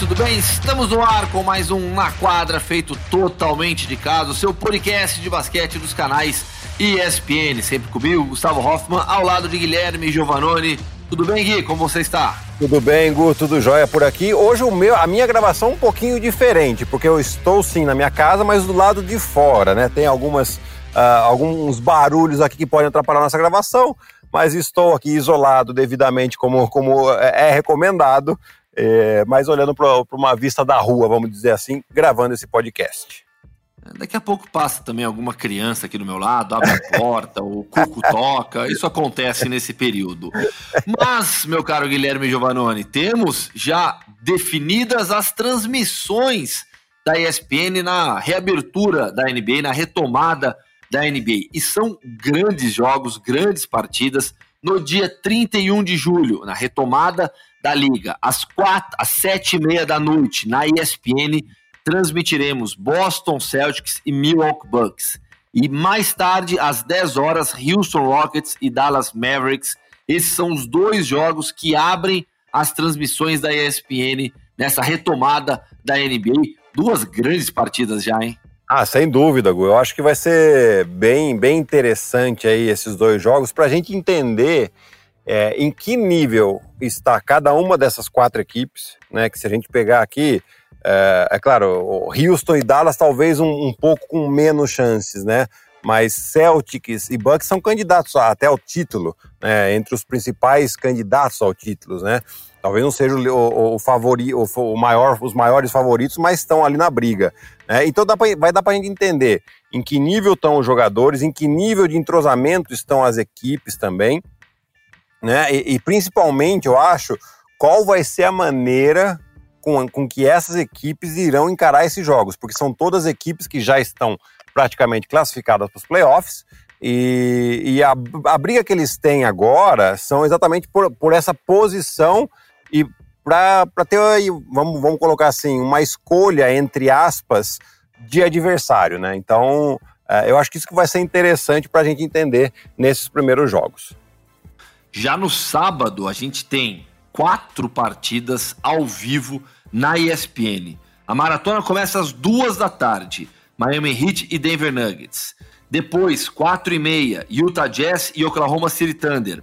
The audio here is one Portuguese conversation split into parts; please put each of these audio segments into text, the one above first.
tudo bem? Estamos no ar com mais um Na Quadra, feito totalmente de casa, o seu podcast de basquete dos canais ESPN. Sempre comigo, Gustavo Hoffman, ao lado de Guilherme Giovanoni. Tudo bem, Gui? Como você está? Tudo bem, Gu, tudo jóia por aqui. Hoje o meu, a minha gravação é um pouquinho diferente, porque eu estou sim na minha casa, mas do lado de fora, né? Tem algumas, uh, alguns barulhos aqui que podem atrapalhar a nossa gravação, mas estou aqui isolado devidamente como, como é recomendado é, mas olhando para uma vista da rua, vamos dizer assim, gravando esse podcast. Daqui a pouco passa também alguma criança aqui do meu lado, abre a porta, o cuco toca, isso acontece nesse período. Mas, meu caro Guilherme Giovannone, temos já definidas as transmissões da ESPN na reabertura da NBA, na retomada da NBA. E são grandes jogos, grandes partidas no dia 31 de julho, na retomada da Liga, às quatro, às sete e meia da noite, na ESPN, transmitiremos Boston Celtics e Milwaukee Bucks. E mais tarde, às 10 horas, Houston Rockets e Dallas Mavericks. Esses são os dois jogos que abrem as transmissões da ESPN nessa retomada da NBA. Duas grandes partidas já, hein? Ah, sem dúvida, Gu. Eu acho que vai ser bem, bem interessante aí esses dois jogos para a gente entender é, em que nível está cada uma dessas quatro equipes, né? Que se a gente pegar aqui, é, é claro, Houston e Dallas talvez um, um, pouco com menos chances, né? Mas Celtics e Bucks são candidatos até ao título, né? Entre os principais candidatos ao título, né? Talvez não seja o, o, o, favori, o, o maior, os maiores favoritos, mas estão ali na briga. Né? Então dá pra, vai dar para a gente entender em que nível estão os jogadores, em que nível de entrosamento estão as equipes também né? E, e, principalmente, eu acho, qual vai ser a maneira com, com que essas equipes irão encarar esses jogos, porque são todas equipes que já estão praticamente classificadas para os playoffs. E, e a, a, briga que eles têm agora são exatamente por, por essa posição e para ter, vamos, vamos colocar assim, uma escolha, entre aspas, de adversário, né? Então, é, eu acho que isso que vai ser interessante para a gente entender nesses primeiros jogos. Já no sábado, a gente tem quatro partidas ao vivo na ESPN. A maratona começa às duas da tarde. Miami Heat e Denver Nuggets. Depois, quatro e meia, Utah Jazz e Oklahoma City Thunder.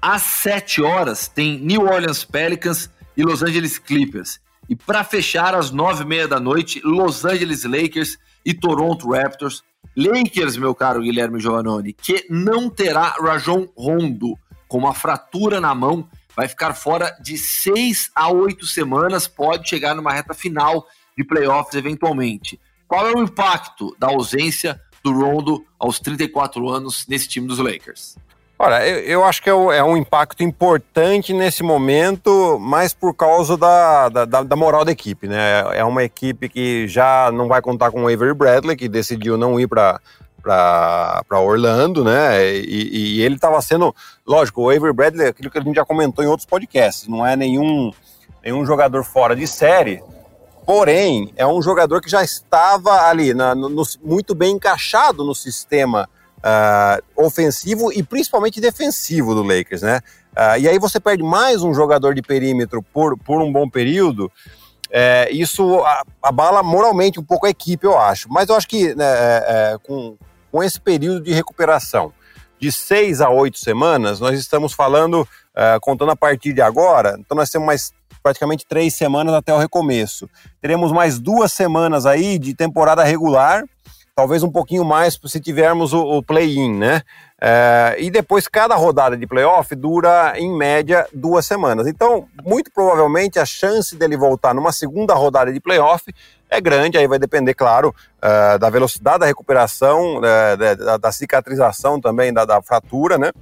Às sete horas, tem New Orleans Pelicans e Los Angeles Clippers. E para fechar, às nove e meia da noite, Los Angeles Lakers e Toronto Raptors. Lakers, meu caro Guilherme Giovannone, que não terá Rajon Rondo com uma fratura na mão, vai ficar fora de seis a oito semanas, pode chegar numa reta final de playoffs eventualmente. Qual é o impacto da ausência do Rondo aos 34 anos nesse time dos Lakers? Olha, eu, eu acho que é, é, um impacto importante nesse momento, mas por causa da, da, da, moral da equipe, né? É uma equipe que já não vai contar com o Avery Bradley, que decidiu não ir para para Orlando, né? E, e ele estava sendo, lógico, o Avery Bradley, aquilo que a gente já comentou em outros podcasts, não é nenhum, nenhum jogador fora de série, porém é um jogador que já estava ali, na, no, muito bem encaixado no sistema uh, ofensivo e principalmente defensivo do Lakers, né? Uh, e aí você perde mais um jogador de perímetro por, por um bom período. É, isso abala moralmente um pouco a equipe, eu acho. Mas eu acho que né, é, é, com, com esse período de recuperação de seis a oito semanas, nós estamos falando, uh, contando a partir de agora, então nós temos mais praticamente três semanas até o recomeço. Teremos mais duas semanas aí de temporada regular, talvez um pouquinho mais se tivermos o, o play-in, né? Uh, e depois cada rodada de playoff dura em média duas semanas. Então, muito provavelmente a chance dele voltar numa segunda rodada de playoff é grande, aí vai depender, claro, uh, da velocidade da recuperação, uh, da, da, cicatrização também da, da fratura, né?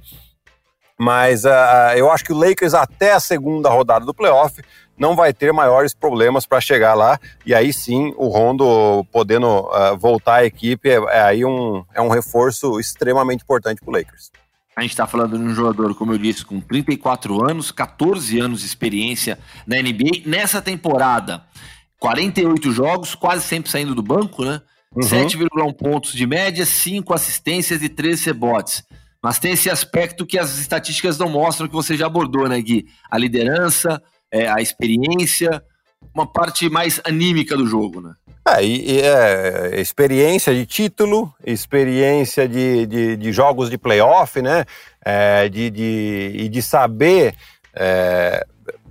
Mas uh, eu acho que o Lakers até a segunda rodada do playoff não vai ter maiores problemas para chegar lá e aí sim o Rondo podendo voltar à equipe é, é, aí um, é um reforço extremamente importante para o Lakers. A gente está falando de um jogador, como eu disse, com 34 anos, 14 anos de experiência na NBA. Nessa temporada, 48 jogos, quase sempre saindo do banco, né? Uhum. 7,1 pontos de média, 5 assistências e 13 rebotes. Mas tem esse aspecto que as estatísticas não mostram, que você já abordou, né, Gui? A liderança, é, a experiência. uma parte mais anímica do jogo, né? É, e, e é, experiência de título, experiência de, de, de jogos de playoff, né? É, de, de, e de saber é,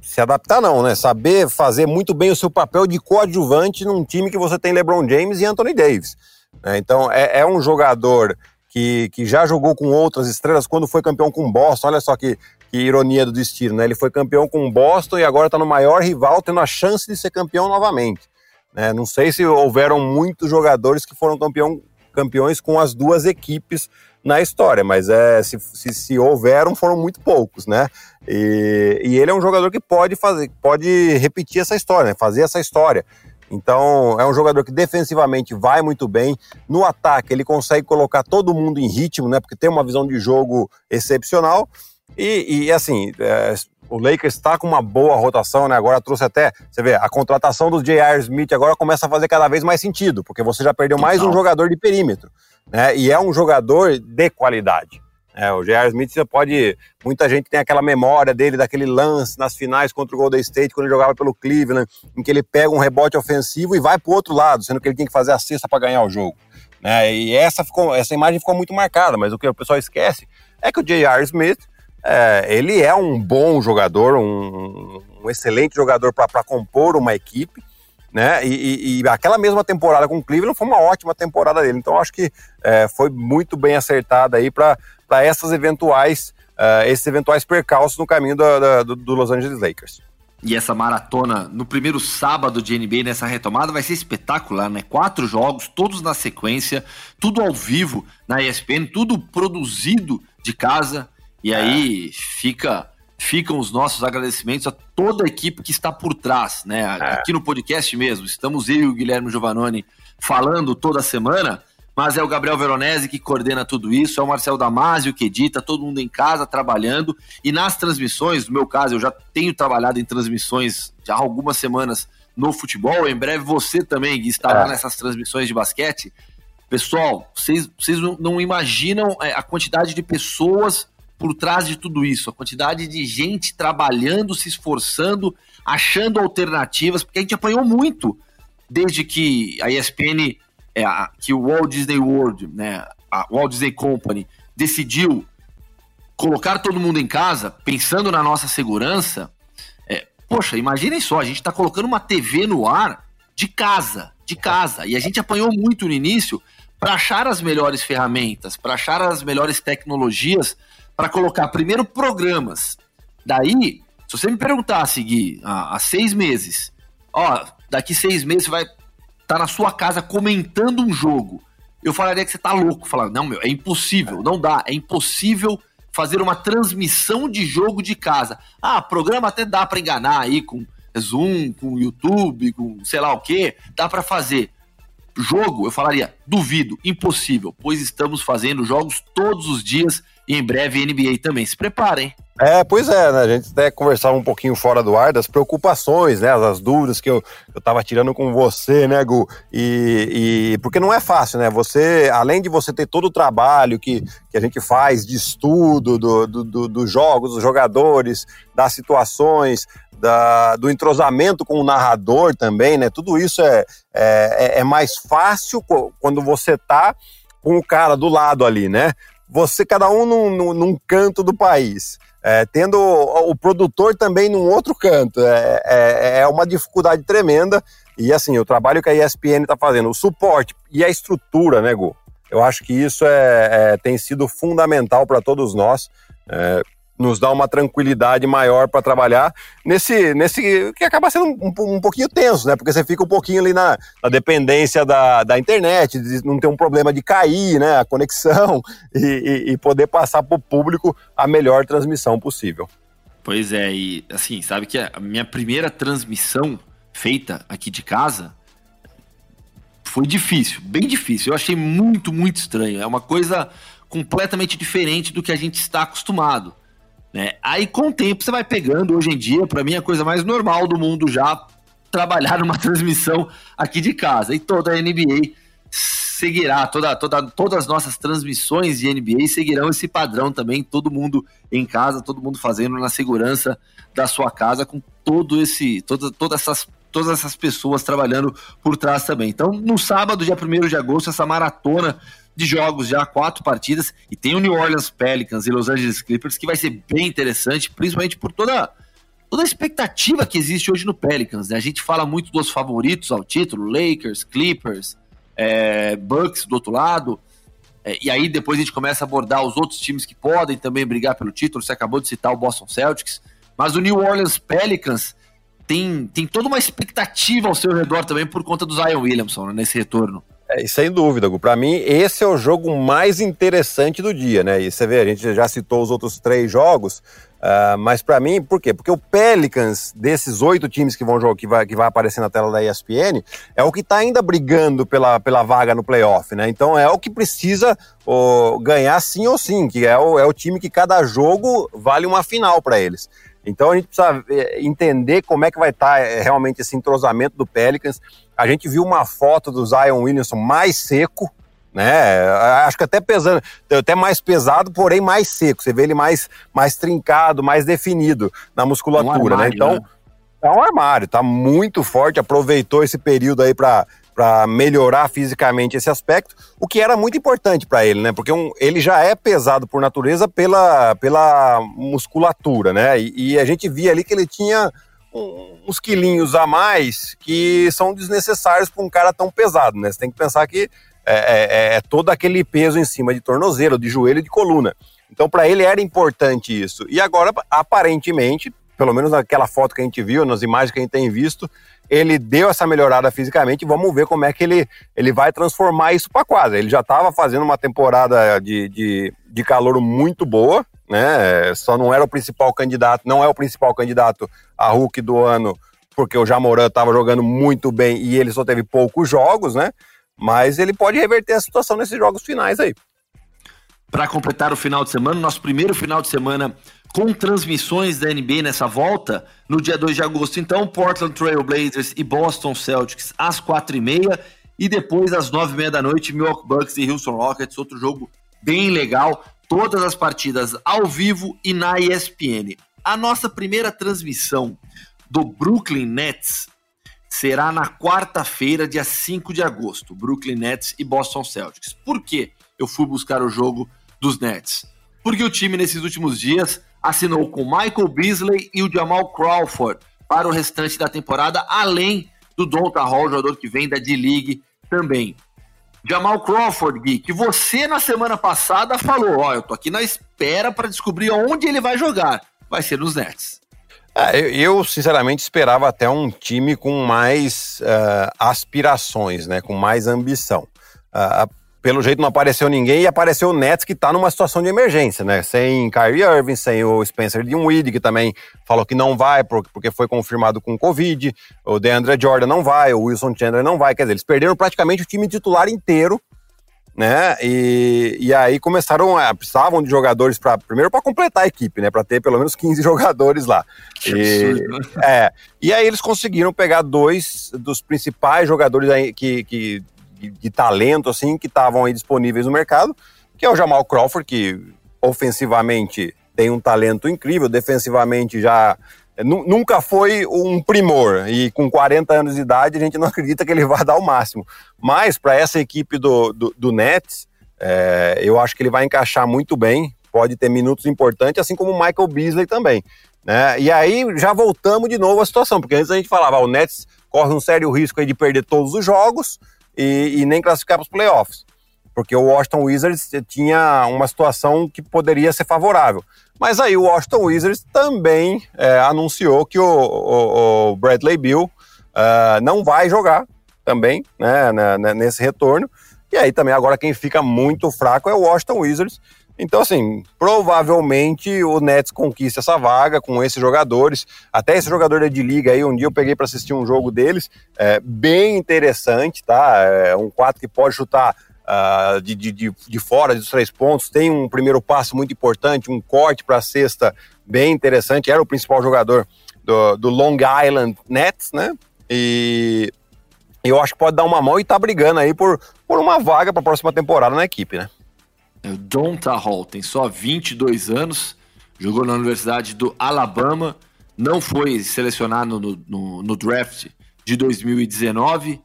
se adaptar, não, né? Saber fazer muito bem o seu papel de coadjuvante num time que você tem LeBron James e Anthony Davis. Né? Então, é, é um jogador que, que já jogou com outras estrelas quando foi campeão com Boston. Olha só que, que ironia do destino, né? Ele foi campeão com Boston e agora está no maior rival, tendo a chance de ser campeão novamente. Né? Não sei se houveram muitos jogadores que foram campeão, campeões com as duas equipes na história, mas é, se, se, se houveram, foram muito poucos, né? E, e, ele é um jogador que pode fazer, pode repetir essa história, né? fazer essa história. Então, é um jogador que defensivamente vai muito bem. No ataque, ele consegue colocar todo mundo em ritmo, né? Porque tem uma visão de jogo excepcional. E, e assim, é, o Lakers está com uma boa rotação, né? Agora trouxe até, você vê, a contratação do J.R. Smith agora começa a fazer cada vez mais sentido, porque você já perdeu mais um jogador de perímetro, né? E é um jogador de qualidade. É, o J.R. Smith você pode. Muita gente tem aquela memória dele, daquele lance nas finais contra o Golden State, quando ele jogava pelo Cleveland, em que ele pega um rebote ofensivo e vai para o outro lado, sendo que ele tem que fazer a cesta para ganhar o jogo. Né? E essa, ficou, essa imagem ficou muito marcada, mas o que o pessoal esquece é que o J.R. Smith é, ele é um bom jogador, um, um excelente jogador para compor uma equipe né? E, e, e, aquela mesma temporada com o Cleveland foi uma ótima temporada dele. Então acho que é, foi muito bem acertada aí para essas eventuais, uh, esses eventuais percalços no caminho do, do, do Los Angeles Lakers. E essa maratona no primeiro sábado de NBA nessa retomada vai ser espetacular, né? Quatro jogos, todos na sequência, tudo ao vivo na ESPN, tudo produzido de casa. E é. aí fica ficam os nossos agradecimentos a toda a equipe que está por trás, né? É. Aqui no podcast mesmo, estamos eu e o Guilherme Giovanoni falando toda semana, mas é o Gabriel Veronese que coordena tudo isso, é o Marcel Damasio que edita, todo mundo em casa trabalhando, e nas transmissões, no meu caso, eu já tenho trabalhado em transmissões já há algumas semanas no futebol, em breve você também estará é. nessas transmissões de basquete. Pessoal, vocês, vocês não imaginam a quantidade de pessoas por trás de tudo isso, a quantidade de gente trabalhando, se esforçando, achando alternativas, porque a gente apanhou muito desde que a ESPN, é, que o Walt Disney World, né, a Walt Disney Company, decidiu colocar todo mundo em casa, pensando na nossa segurança. É, poxa, imaginem só, a gente está colocando uma TV no ar de casa, de casa, e a gente apanhou muito no início para achar as melhores ferramentas, para achar as melhores tecnologias para colocar primeiro programas. Daí, se você me perguntar, seguir há, há seis meses, ó, daqui seis meses você vai estar tá na sua casa comentando um jogo. Eu falaria que você tá louco. Falar, não, meu, é impossível, não dá, é impossível fazer uma transmissão de jogo de casa. Ah, programa até dá para enganar aí com Zoom, com YouTube, com sei lá o que, dá para fazer. Jogo, eu falaria, duvido, impossível, pois estamos fazendo jogos todos os dias e em breve NBA também. Se preparem. É, pois é, né? A gente até conversava um pouquinho fora do ar das preocupações, né? As dúvidas que eu, eu tava tirando com você, né, Gu? E, e porque não é fácil, né? Você, além de você ter todo o trabalho que, que a gente faz de estudo dos do, do, do jogos, dos jogadores, das situações, da, do entrosamento com o narrador também, né? Tudo isso é, é, é mais fácil quando você tá com o cara do lado ali, né? Você, cada um num, num canto do país. É, tendo o, o, produtor também num outro canto. É, é, é, uma dificuldade tremenda. E assim, o trabalho que a ESPN está fazendo, o suporte e a estrutura, né, Gu? Eu acho que isso é, é tem sido fundamental para todos nós. Nos dá uma tranquilidade maior para trabalhar nesse, nesse que acaba sendo um, um, pouquinho tenso, né? Porque você fica um pouquinho ali na, na dependência da, da internet, de não ter um problema de cair, né? A conexão e, e, e poder passar para o público a melhor transmissão possível. Pois é, e assim, sabe que a minha primeira transmissão feita aqui de casa foi difícil, bem difícil. Eu achei muito, muito estranho. É uma coisa completamente diferente do que a gente está acostumado. Né? Aí com o tempo você vai pegando, hoje em dia, para mim, a coisa mais normal do mundo já trabalhar numa transmissão aqui de casa. E toda a NBA seguirá, toda, toda, todas as nossas transmissões de NBA seguirão esse padrão também, todo mundo em casa, todo mundo fazendo na segurança da sua casa, com todo esse, toda, todas essas todas essas pessoas trabalhando por trás também. Então, no sábado, dia 1 de agosto, essa maratona de jogos já, quatro partidas, e tem o New Orleans Pelicans e Los Angeles Clippers, que vai ser bem interessante, principalmente por toda, toda a expectativa que existe hoje no Pelicans. Né? A gente fala muito dos favoritos ao título, Lakers, Clippers, é, Bucks do outro lado, é, e aí depois a gente começa a abordar os outros times que podem também brigar pelo título. Você acabou de citar o Boston Celtics, mas o New Orleans Pelicans tem, tem toda uma expectativa ao seu redor também por conta do Zion Williamson né, nesse retorno. É, sem dúvida. Para mim, esse é o jogo mais interessante do dia, né? E você vê, a gente já citou os outros três jogos, uh, mas para mim, por quê? Porque o Pelicans, desses oito times que vão jogar, que vai, que vai aparecer na tela da ESPN, é o que está ainda brigando pela, pela vaga no playoff, né? Então é o que precisa ganhar sim ou sim, que é o, é o time que cada jogo vale uma final para eles. Então a gente precisa é, entender como é que vai estar tá, é, realmente esse entrosamento do Pelicans. A gente viu uma foto do Zion Williamson mais seco, né? Acho que até pesando, até mais pesado, porém mais seco. Você vê ele mais, mais trincado, mais definido na musculatura, um armário, né? Então, né? é um armário, tá muito forte, aproveitou esse período aí para para melhorar fisicamente esse aspecto, o que era muito importante para ele, né? Porque um, ele já é pesado por natureza pela, pela musculatura, né? E, e a gente via ali que ele tinha uns quilinhos a mais que são desnecessários para um cara tão pesado, né? Você tem que pensar que é, é, é todo aquele peso em cima de tornozelo, de joelho de coluna. Então, para ele era importante isso. E agora, aparentemente, pelo menos naquela foto que a gente viu, nas imagens que a gente tem visto, ele deu essa melhorada fisicamente. Vamos ver como é que ele, ele vai transformar isso para quadra. Ele já estava fazendo uma temporada de, de, de calor muito boa, né? Só não era o principal candidato, não é o principal candidato a Hulk do ano, porque o Jamoran estava jogando muito bem e ele só teve poucos jogos, né? Mas ele pode reverter a situação nesses jogos finais aí. Para completar o final de semana, nosso primeiro final de semana com transmissões da NBA nessa volta, no dia 2 de agosto. Então, Portland Trail Blazers e Boston Celtics às 4h30 e depois às 9h30 da noite, Milwaukee Bucks e Houston Rockets, outro jogo bem legal. Todas as partidas ao vivo e na ESPN. A nossa primeira transmissão do Brooklyn Nets será na quarta-feira, dia 5 de agosto. Brooklyn Nets e Boston Celtics. Por que eu fui buscar o jogo dos Nets? Porque o time nesses últimos dias assinou com Michael Beasley e o Jamal Crawford para o restante da temporada, além do Donta Hall, jogador que vem da D-League também. Jamal Crawford, Gui, que você na semana passada falou, ó, eu tô aqui na espera para descobrir onde ele vai jogar. Vai ser nos Nets. É, eu, sinceramente, esperava até um time com mais uh, aspirações, né, com mais ambição. Uh, pelo jeito não apareceu ninguém e apareceu o Nets que está numa situação de emergência, né? Sem Kyrie Irving, sem o Spencer Dinwiddie, que também falou que não vai porque foi confirmado com Covid, o DeAndre Jordan não vai, o Wilson Chandler não vai, quer dizer, eles perderam praticamente o time titular inteiro, né? E, e aí começaram a precisavam de jogadores para primeiro para completar a equipe, né? Para ter pelo menos 15 jogadores lá. Que e, absurdo, né? é, e aí eles conseguiram pegar dois dos principais jogadores que, que de, de talento, assim, que estavam aí disponíveis no mercado, que é o Jamal Crawford, que ofensivamente tem um talento incrível, defensivamente já nunca foi um primor e com 40 anos de idade a gente não acredita que ele vai dar o máximo. Mas para essa equipe do, do, do Nets, é, eu acho que ele vai encaixar muito bem, pode ter minutos importantes, assim como o Michael Beasley também. Né? E aí já voltamos de novo à situação, porque antes a gente falava, ah, o Nets corre um sério risco de perder todos os jogos, e, e nem classificar para os playoffs, porque o Washington Wizards tinha uma situação que poderia ser favorável. Mas aí o Washington Wizards também é, anunciou que o, o, o Bradley Bill uh, não vai jogar também né, né, nesse retorno. E aí também agora quem fica muito fraco é o Washington Wizards. Então, assim, provavelmente o Nets conquista essa vaga com esses jogadores. Até esse jogador de liga aí, um dia eu peguei para assistir um jogo deles, é bem interessante, tá? É um 4 que pode chutar uh, de, de, de, fora dos três pontos, tem um primeiro passo muito importante, um corte para a cesta bem interessante. Era o principal jogador do, do Long Island Nets, né? E eu acho que pode dar uma mão e tá brigando aí por, por uma vaga para a próxima temporada na equipe, né? É o tem só 22 anos, jogou na Universidade do Alabama, não foi selecionado no, no, no draft de 2019.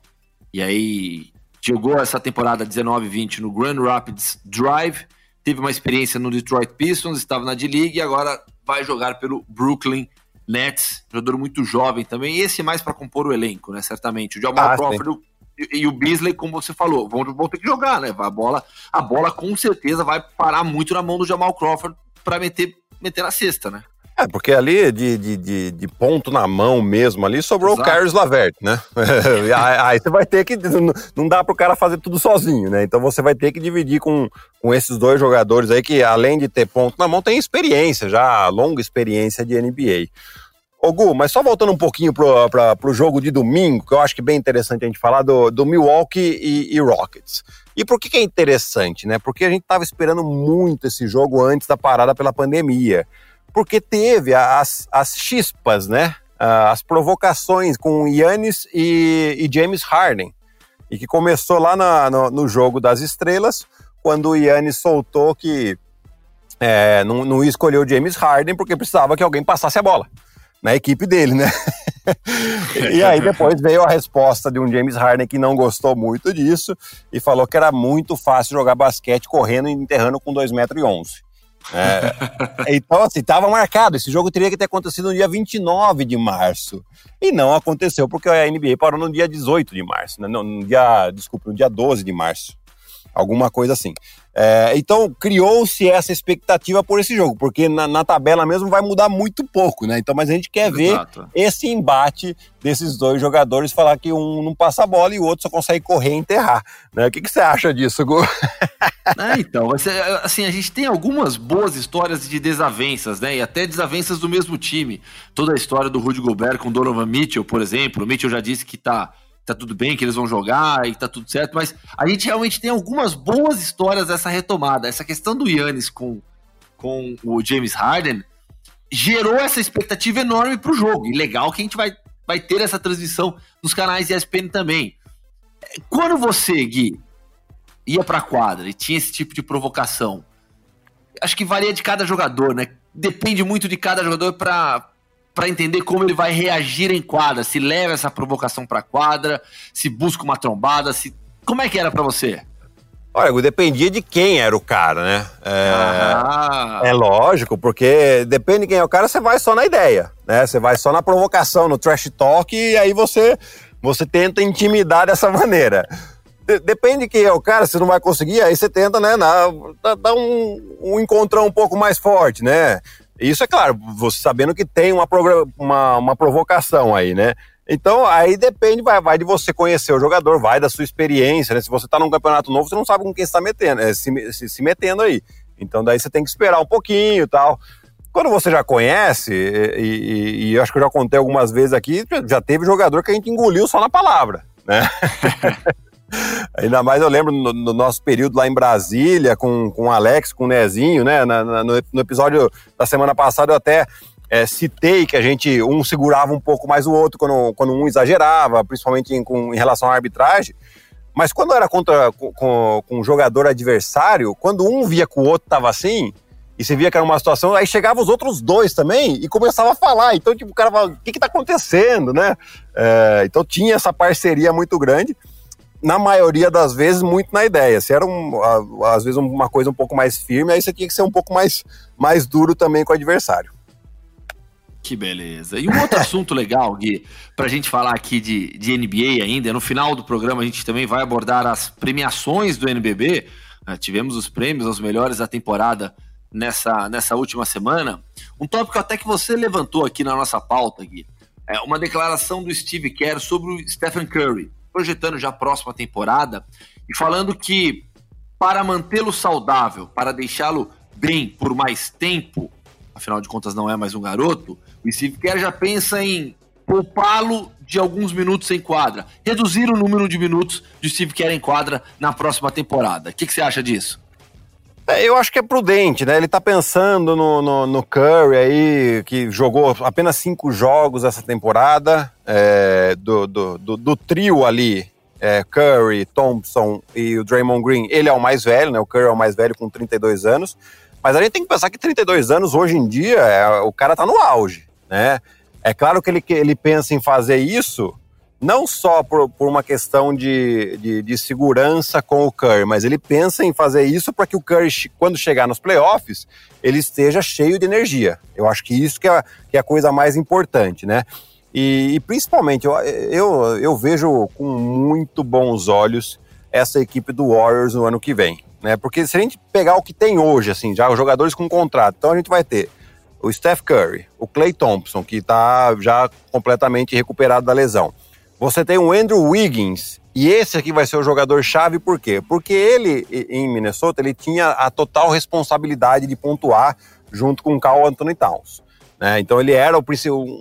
E aí jogou essa temporada 19-20 no Grand Rapids Drive, teve uma experiência no Detroit Pistons, estava na D-League e agora vai jogar pelo Brooklyn Nets, jogador muito jovem também, esse mais para compor o elenco, né? Certamente. O Jamal ah, Crawford e, e o Beasley, como você falou, vão, vão ter que jogar, né? A bola, a bola com certeza vai parar muito na mão do Jamal Crawford para meter, meter na cesta, né? É, porque ali de, de, de, de, ponto na mão mesmo ali sobrou Exato. o Carlos Lavert, né? aí você vai ter que. Não dá pro cara fazer tudo sozinho, né? Então você vai ter que dividir com, com esses dois jogadores aí que, além de ter ponto na mão, tem experiência, já longa experiência de NBA. Ô Gu, mas só voltando um pouquinho pro, pra, pro jogo de domingo, que eu acho que é bem interessante a gente falar do, do Milwaukee e, e Rockets. E por que, que é interessante, né? Porque a gente estava esperando muito esse jogo antes da parada pela pandemia porque teve as, as chispas, né? As provocações com Yannis e, e James Harden. E que começou lá na, no, no, jogo das estrelas, quando o Yannis soltou que é, não, não escolheu James Harden porque precisava que alguém passasse a bola na equipe dele, né? e aí depois veio a resposta de um James Harden que não gostou muito disso e falou que era muito fácil jogar basquete correndo e enterrando com 2,11 metros. E é, então, assim, estava marcado. Esse jogo teria que ter acontecido no dia 29 de março. E não aconteceu, porque a NBA parou no dia 18 de março. Né? No, no dia, desculpa, no dia 12 de março. Alguma coisa assim. É, então, criou-se essa expectativa por esse jogo, porque na, na, tabela mesmo vai mudar muito pouco, né? Então, mas a gente quer Exato. ver esse embate desses dois jogadores, falar que um não passa a bola e o outro só consegue correr e enterrar. Né? O que, que você acha disso, Gu? É, então, assim, a gente tem algumas boas histórias de desavenças, né? E até desavenças do mesmo time. Toda a história do Rudy Gobert com Donovan Mitchell, por exemplo. O Mitchell já disse que tá tá tudo bem, que eles vão jogar e tá tudo certo, mas a gente realmente tem algumas boas histórias dessa retomada. Essa questão do Yannis com, com o James Harden gerou essa expectativa enorme pro jogo. E legal que a gente vai, vai ter essa transmissão nos canais ESPN também. Quando você, Gui, ia pra quadra e tinha esse tipo de provocação, acho que varia de cada jogador, né? Depende muito de cada jogador para para entender como ele vai reagir em quadra, se leva essa provocação para quadra, se busca uma trombada, se como é que era para você? Olha, dependia de quem era o cara, né? É, ah. é, lógico, porque depende de quem é o cara, você vai só na ideia, né? Você vai só na provocação, no trash talk, e aí você, você tenta intimidar dessa maneira. De, depende de quem é o cara, você não vai conseguir, aí você tenta, né, dar um, um encontrão um pouco mais forte, né? Isso é claro, você sabendo que tem uma, uma, uma provocação aí, né? Então, aí depende, vai, vai de você conhecer o jogador, vai da sua experiência, né? Se você tá num campeonato novo, você não sabe com quem está metendo, é, se, se, se, metendo aí. Então, daí você tem que esperar um pouquinho e tal. Quando você já conhece, e, e, e eu acho que eu já contei algumas vezes aqui, já teve jogador que a gente engoliu só na palavra, né? Ainda mais eu lembro no, no, nosso período lá em Brasília, com, com o Alex, com o Nezinho, né? Na, na, no, no, episódio da semana passada eu até é, citei que a gente, um segurava um pouco mais o outro quando, quando um exagerava, principalmente em, com, em relação à arbitragem. Mas quando era contra com, com, um jogador adversário, quando um via que o outro tava assim, e você via que era uma situação, aí chegavam os outros dois também e começava a falar. Então, tipo, o cara falava, o que que tá acontecendo, né? É, então tinha essa parceria muito grande na maioria das vezes, muito na ideia. Se era, um, às vezes, uma coisa um pouco mais firme, aí você tinha que ser um pouco mais, mais duro também com o adversário. Que beleza. E um outro assunto legal, Gui, para a gente falar aqui de, de NBA ainda, no final do programa a gente também vai abordar as premiações do NBB. Uh, tivemos os prêmios aos melhores da temporada nessa, nessa última semana. Um tópico até que você levantou aqui na nossa pauta, Gui, é uma declaração do Steve Kerr sobre o Stephen Curry projetando já a próxima temporada e falando que para mantê-lo saudável, para deixá-lo bem por mais tempo, afinal de contas não é mais um garoto, o Steve Kerr já pensa em poupá-lo de alguns minutos em quadra, reduzir o número de minutos de Steve Kerr em quadra na próxima temporada. O que, que você acha disso? É, eu acho que é prudente, né? Ele tá pensando no, no, no Curry aí, que jogou apenas cinco jogos essa temporada, é, do, do, do, do, trio ali, é, Curry, Thompson e o Draymond Green. Ele é o mais velho, né? O Curry é o mais velho com 32 anos. Mas a gente tem que pensar que 32 anos, hoje em dia, é, o cara tá no auge, né? É claro que ele, que ele pensa em fazer isso não só por, por uma questão de, de, de, segurança com o Curry, mas ele pensa em fazer isso para que o Curry, quando chegar nos playoffs, ele esteja cheio de energia. Eu acho que isso que é, que é a coisa mais importante, né? E, e principalmente, eu, eu, eu vejo com muito bons olhos essa equipe do Warriors no ano que vem. Né? Porque se a gente pegar o que tem hoje, assim, já os jogadores com contrato, então a gente vai ter o Steph Curry, o Clay Thompson, que está já completamente recuperado da lesão. Você tem o Andrew Wiggins, e esse aqui vai ser o jogador chave, por quê? Porque ele, em Minnesota, ele tinha a total responsabilidade de pontuar junto com o Carl Anthony Towns. Né? Então ele era o,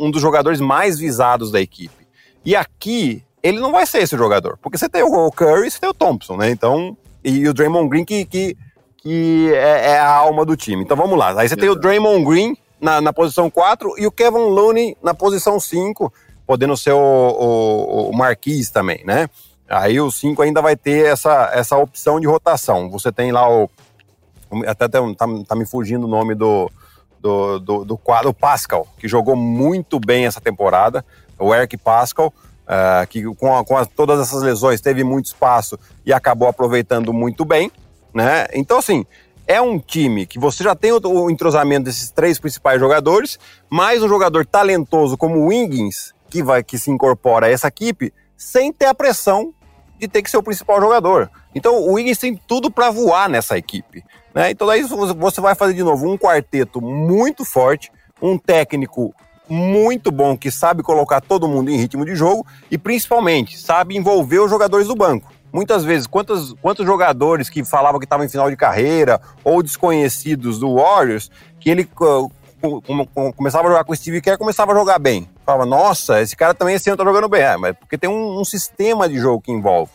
um dos jogadores mais visados da equipe. E aqui, ele não vai ser esse jogador, porque você tem o Curry e você tem o Thompson, né? Então, e o Draymond Green que, que, que é, é, a alma do time. Então vamos lá. Aí você tem o Draymond Green na, na posição 4 e o Kevin Looney na posição 5 podendo ser o, o, o Marquis também, né? Aí o 5 ainda vai ter essa, essa opção de rotação. Você tem lá o. Até tá, tá me fugindo o nome do, do, do, do quadro, Pascal, que jogou muito bem essa temporada. O Eric Pascal, uh, que com, a, com a, todas essas lesões teve muito espaço e acabou aproveitando muito bem, né? Então, assim, é um time que você já tem o, o entrosamento desses três principais jogadores, mais um jogador talentoso como o Wiggins, que vai que se incorpora a essa equipe sem ter a pressão de ter que ser o principal jogador. Então o Wiggins tem tudo para voar nessa equipe. Né? Então daí você vai fazer de novo um quarteto muito forte, um técnico muito bom que sabe colocar todo mundo em ritmo de jogo e principalmente sabe envolver os jogadores do banco. Muitas vezes, quantos, quantos jogadores que falavam que estavam em final de carreira ou desconhecidos do Warriors, que ele começava a jogar com o Steve Kerr, começava a jogar bem. Falava, nossa, esse cara também esse ano tá jogando bem. É, mas porque tem um, um, sistema de jogo que envolve.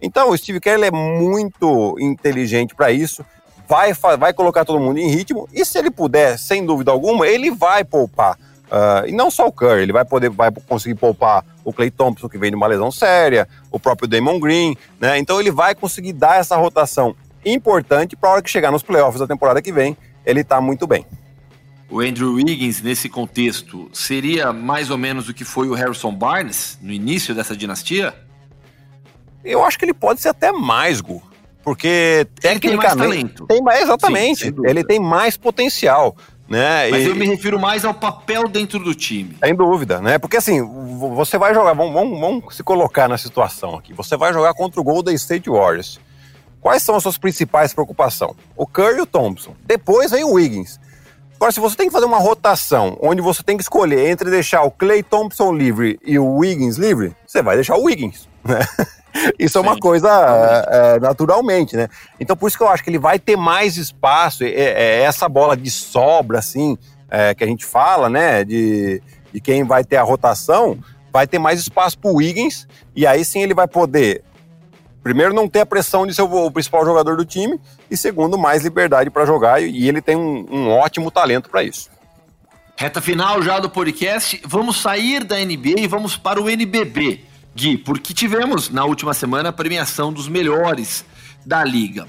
Então, o Steve Kerr é muito inteligente para isso, vai, vai colocar todo mundo em ritmo, e se ele puder, sem dúvida alguma, ele vai poupar. Uh, e não só o Curry, ele vai poder vai conseguir poupar o Clay Thompson, que vem de uma lesão séria, o próprio Damon Green, né? Então ele vai conseguir dar essa rotação importante para a hora que chegar nos playoffs da temporada que vem, ele tá muito bem o Andrew Wiggins nesse contexto seria mais ou menos o que foi o Harrison Barnes no início dessa dinastia? Eu acho que ele pode ser até mais, Gu. Porque tecnicamente. Ele tem mais talento. Tem mais, exatamente. Sim, ele tem mais potencial. Né? Mas e... eu me refiro mais ao papel dentro do time. Sem dúvida, né? Porque assim, você vai jogar, vamos, vamos, vamos se colocar na situação aqui. Você vai jogar contra o Golden State Warriors. Quais são as suas principais preocupações? O Curry e o Thompson. Depois vem o Wiggins. Agora, se você tem que fazer uma rotação onde você tem que escolher entre deixar o Clay Thompson livre e o Wiggins livre, você vai deixar o Wiggins, né? Isso Sim. é uma coisa é, naturalmente, né? Então, por isso que eu acho que ele vai ter mais espaço, é, é essa bola de sobra, assim, é, que a gente fala, né? De, de quem vai ter a rotação, vai ter mais espaço para o Wiggins, e aí sim ele vai poder primeiro, não ter a pressão de ser o, principal jogador do time, e segundo, mais liberdade para jogar, e ele tem um, um ótimo talento para isso. Reta final já do podcast, vamos sair da NBA e vamos para o NBB, Gui, porque tivemos na última semana a premiação dos melhores da liga.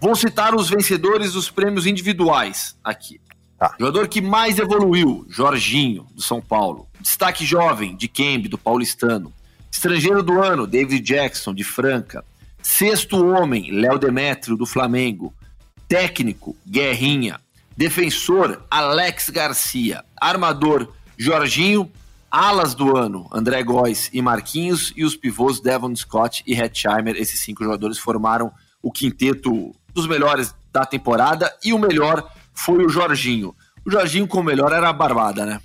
Vou citar os vencedores dos prêmios individuais aqui. Tá. Jogador que mais evoluiu, Jorginho, do São Paulo. Destaque jovem, de Kembe, do Paulistano. Estrangeiro do ano, David Jackson, de Franca. Sexto homem, Léo Demétrio, do Flamengo. Técnico, Guerrinha. Defensor, Alex Garcia. Armador, Jorginho. Alas do ano, André Góes e Marquinhos. E os pivôs, Devon Scott e Hetzheimer. Esses cinco jogadores formaram o quinteto dos melhores da temporada. E o melhor foi o Jorginho. O Jorginho com o melhor era a barbada, né?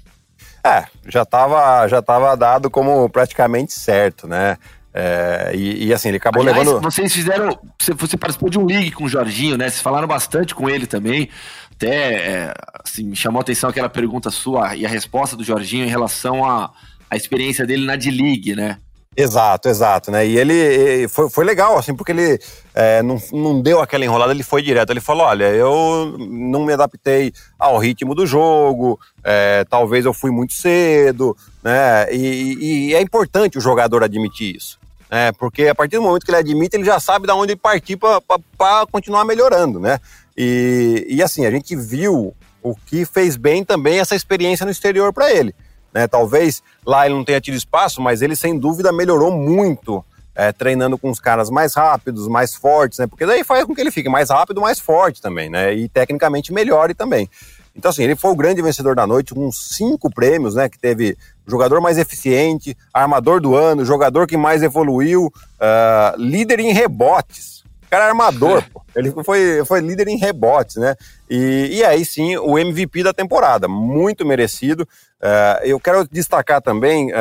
É, já estava já tava dado como praticamente certo, né? É, e, e, assim, ele acabou Aliás, levando. Vocês fizeram. Você, você, participou de um league com o Jorginho, né? Vocês falaram bastante com ele também. Até é, assim, me chamou a atenção aquela pergunta sua e a resposta do Jorginho em relação à, à experiência dele na D-League, né? Exato, exato, né? E ele foi, foi legal, assim, porque ele é, não, não deu aquela enrolada, ele foi direto. Ele falou: olha, eu não me adaptei ao ritmo do jogo, é, talvez eu fui muito cedo, né? E, e, é importante o jogador admitir isso. É, porque a partir do momento que ele admite, ele já sabe de onde partir para continuar melhorando, né? E, e assim, a gente viu o que fez bem também essa experiência no exterior para ele. Né? Talvez lá ele não tenha tido espaço, mas ele sem dúvida melhorou muito é, treinando com os caras mais rápidos, mais fortes, né? Porque daí faz com que ele fique mais rápido, mais forte também, né? E tecnicamente melhore também. Então, assim, ele foi o grande vencedor da noite, com cinco prêmios, né? Que teve jogador mais eficiente, armador do ano, jogador que mais evoluiu, uh, líder em rebotes. O cara é armador, pô. Ele foi, foi líder em rebotes, né? E, e aí sim, o MVP da temporada, muito merecido. Uh, eu quero destacar também uh,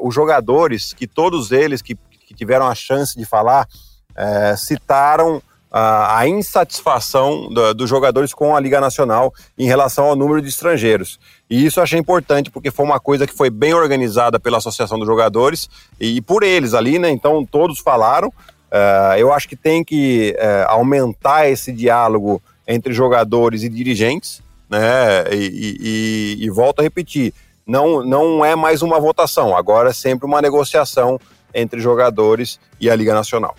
os jogadores, que todos eles que, que tiveram a chance de falar, uh, citaram a, insatisfação do, dos jogadores com a Liga Nacional em relação ao número de estrangeiros. E isso eu achei importante, porque foi uma coisa que foi bem organizada pela Associação dos Jogadores e por eles ali, né? Então todos falaram. Eu acho que tem que aumentar esse diálogo entre jogadores e dirigentes, né? E, e, e, volto a repetir, não, não é mais uma votação, agora é sempre uma negociação entre jogadores e a Liga Nacional.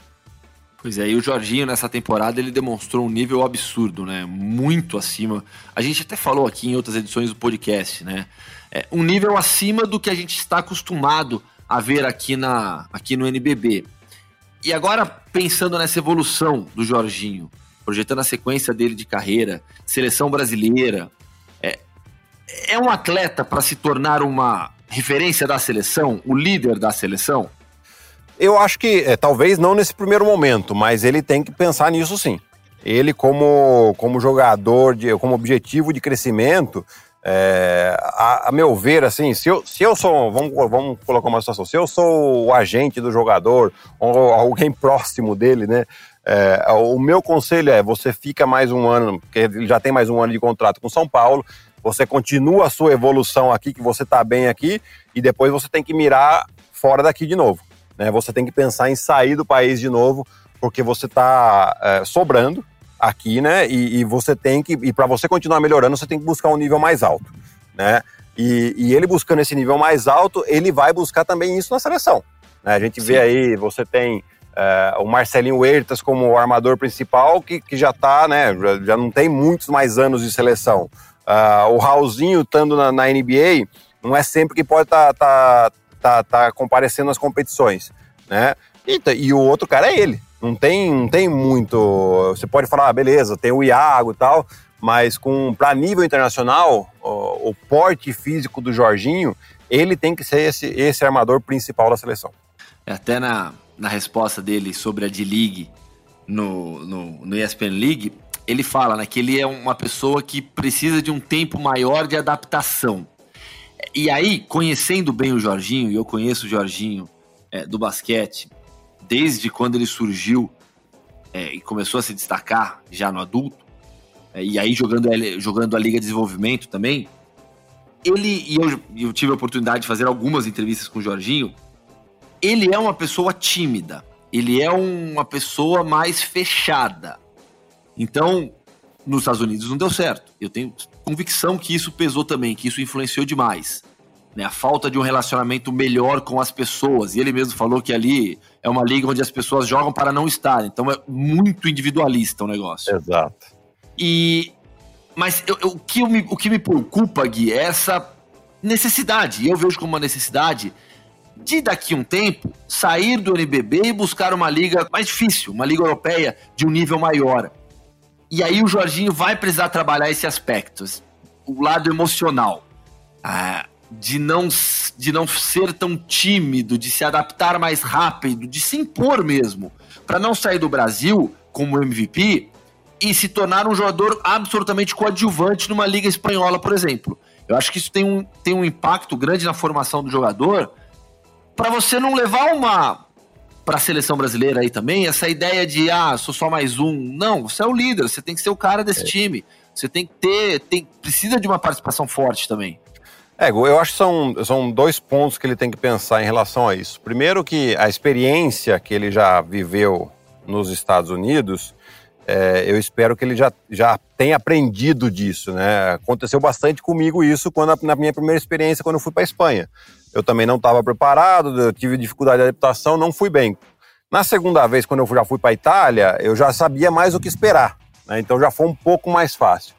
Pois é, e o Jorginho nessa temporada ele demonstrou um nível absurdo, né? Muito acima. A gente até falou aqui em outras edições do podcast, né? É, um nível acima do que a gente está acostumado a ver aqui, na, aqui no NBB. E agora, pensando nessa evolução do Jorginho, projetando a sequência dele de carreira, seleção brasileira, é um atleta para se tornar uma referência da seleção, o líder da seleção? Eu acho que, é, talvez não nesse primeiro momento, mas ele tem que pensar nisso sim. Ele, como, como jogador, de, como objetivo de crescimento, é, a, a, meu ver, assim, se eu, se eu sou, vamos, vamos colocar uma situação, se eu sou o agente do jogador, ou alguém próximo dele, né, é, o meu conselho é, você fica mais um ano, porque ele já tem mais um ano de contrato com São Paulo, você continua a sua evolução aqui, que você está bem aqui, e depois você tem que mirar fora daqui de novo. Né? Você tem que pensar em sair do país de novo, porque você está é, sobrando aqui, né? E, e você tem que, e para você continuar melhorando, você tem que buscar um nível mais alto, né? E, e, ele buscando esse nível mais alto, ele vai buscar também isso na seleção. Né? A gente Sim. vê aí, você tem é, o Marcelinho Huertas como o armador principal, que, que já está, né? Já, já, não tem muitos mais anos de seleção. Uh, o Raulzinho estando na, na, NBA, não é sempre que pode estar tá, tá, tá, tá comparecendo nas competições, né? E, e, o outro cara é ele. Não tem, não tem muito. Você pode falar, ah, beleza, tem o Iago e tal, mas com para nível internacional, o, o, porte físico do Jorginho, ele tem que ser esse, esse armador principal da seleção. Até na, na resposta dele sobre a D-League no, no, no ESPN League, ele fala né, que ele é uma pessoa que precisa de um tempo maior de adaptação. E aí, conhecendo bem o Jorginho, e eu conheço o Jorginho é, do basquete desde quando ele surgiu é, e começou a se destacar já no adulto, é, e aí jogando, jogando a Liga de Desenvolvimento também, ele, e eu, eu tive a oportunidade de fazer algumas entrevistas com o Jorginho, ele é uma pessoa tímida, ele é uma pessoa mais fechada. Então, nos Estados Unidos não deu certo. Eu tenho convicção que isso pesou também, que isso influenciou demais. Né? A falta de um relacionamento melhor com as pessoas. E ele mesmo falou que ali é uma liga onde as pessoas jogam para não estar. Então é muito individualista o negócio. Exato. E. Mas eu, eu, o, que me, o que me preocupa, Gui, é essa necessidade. Eu vejo como uma necessidade de daqui a um tempo sair do NBB e buscar uma liga mais difícil, uma liga europeia de um nível maior. E aí o Jorginho vai precisar trabalhar esse aspecto, o lado emocional. Ah, de não, de não ser tão tímido, de se adaptar mais rápido, de se impor mesmo, para não sair do Brasil como MVP e se tornar um jogador absolutamente coadjuvante numa liga espanhola, por exemplo. Eu acho que isso tem um, tem um impacto grande na formação do jogador para você não levar uma para a seleção brasileira aí também, essa ideia de ah, sou só mais um. Não, você é o líder, você tem que ser o cara desse é. time. Você tem que ter, tem, precisa de uma participação forte também. É, eu acho que são, são dois pontos que ele tem que pensar em relação a isso. Primeiro que a experiência que ele já viveu nos Estados Unidos, é, eu espero que ele já, já tenha aprendido disso, né? Aconteceu bastante comigo isso quando na minha primeira experiência quando eu fui para a Espanha. Eu também não estava preparado, eu tive dificuldade de adaptação, não fui bem. Na segunda vez, quando eu já fui para a Itália, eu já sabia mais o que esperar, né? então já foi um pouco mais fácil.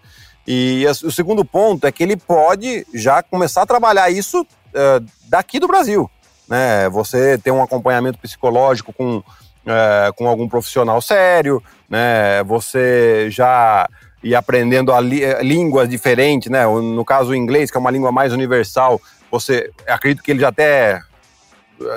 E o segundo ponto é que ele pode já começar a trabalhar isso uh, daqui do Brasil. Né? Você tem um acompanhamento psicológico com, uh, com algum profissional sério, né? você já ir aprendendo a li línguas diferentes, né? no caso o inglês, que é uma língua mais universal, você acredito que ele já até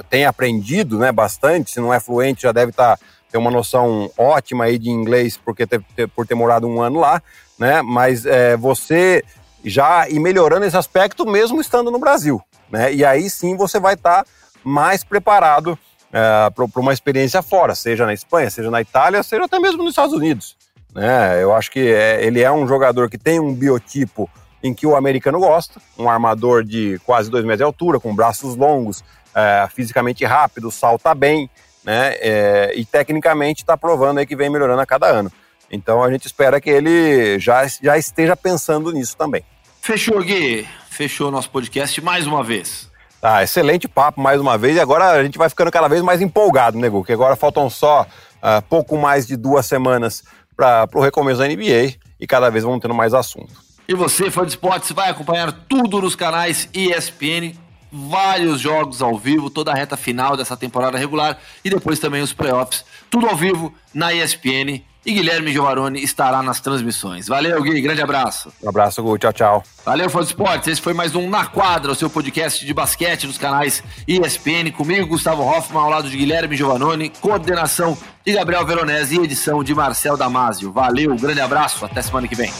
tem aprendido né, bastante, se não é fluente, já deve estar tá, ter uma noção ótima aí de inglês porque ter, ter, por ter morado um ano lá, né? Mas é, você já ir melhorando esse aspecto mesmo estando no Brasil, né? E aí sim você vai estar tá mais preparado é, para uma experiência fora, seja na Espanha, seja na Itália, seja até mesmo nos Estados Unidos. Né? Eu acho que é, ele é um jogador que tem um biotipo em que o americano gosta, um armador de quase dois metros de altura, com braços longos, é, fisicamente rápido, salta bem, né? É, e tecnicamente está provando aí que vem melhorando a cada ano. Então a gente espera que ele já, já esteja pensando nisso também. Fechou, Gui. Fechou nosso podcast mais uma vez. Tá, excelente papo mais uma vez. E agora a gente vai ficando cada vez mais empolgado, né, Gu? Que agora faltam só uh, pouco mais de duas semanas para o recomeço da NBA e cada vez vamos tendo mais assunto. E você, fã de esportes, vai acompanhar tudo nos canais ESPN vários jogos ao vivo, toda a reta final dessa temporada regular e depois também os playoffs, tudo ao vivo na ESPN. E Guilherme Giovanoni estará nas transmissões. Valeu, Gui, grande abraço. Um abraço, Gu, tchau, tchau. Valeu, fã de esportes. Esse foi mais um Na Quadra, o seu podcast de basquete dos canais ESPN. Comigo, Gustavo Hoffman, ao lado de Guilherme Giovanoni, coordenação de Gabriel Veronese e edição de Marcel Damasio. Valeu, grande abraço, até semana que vem.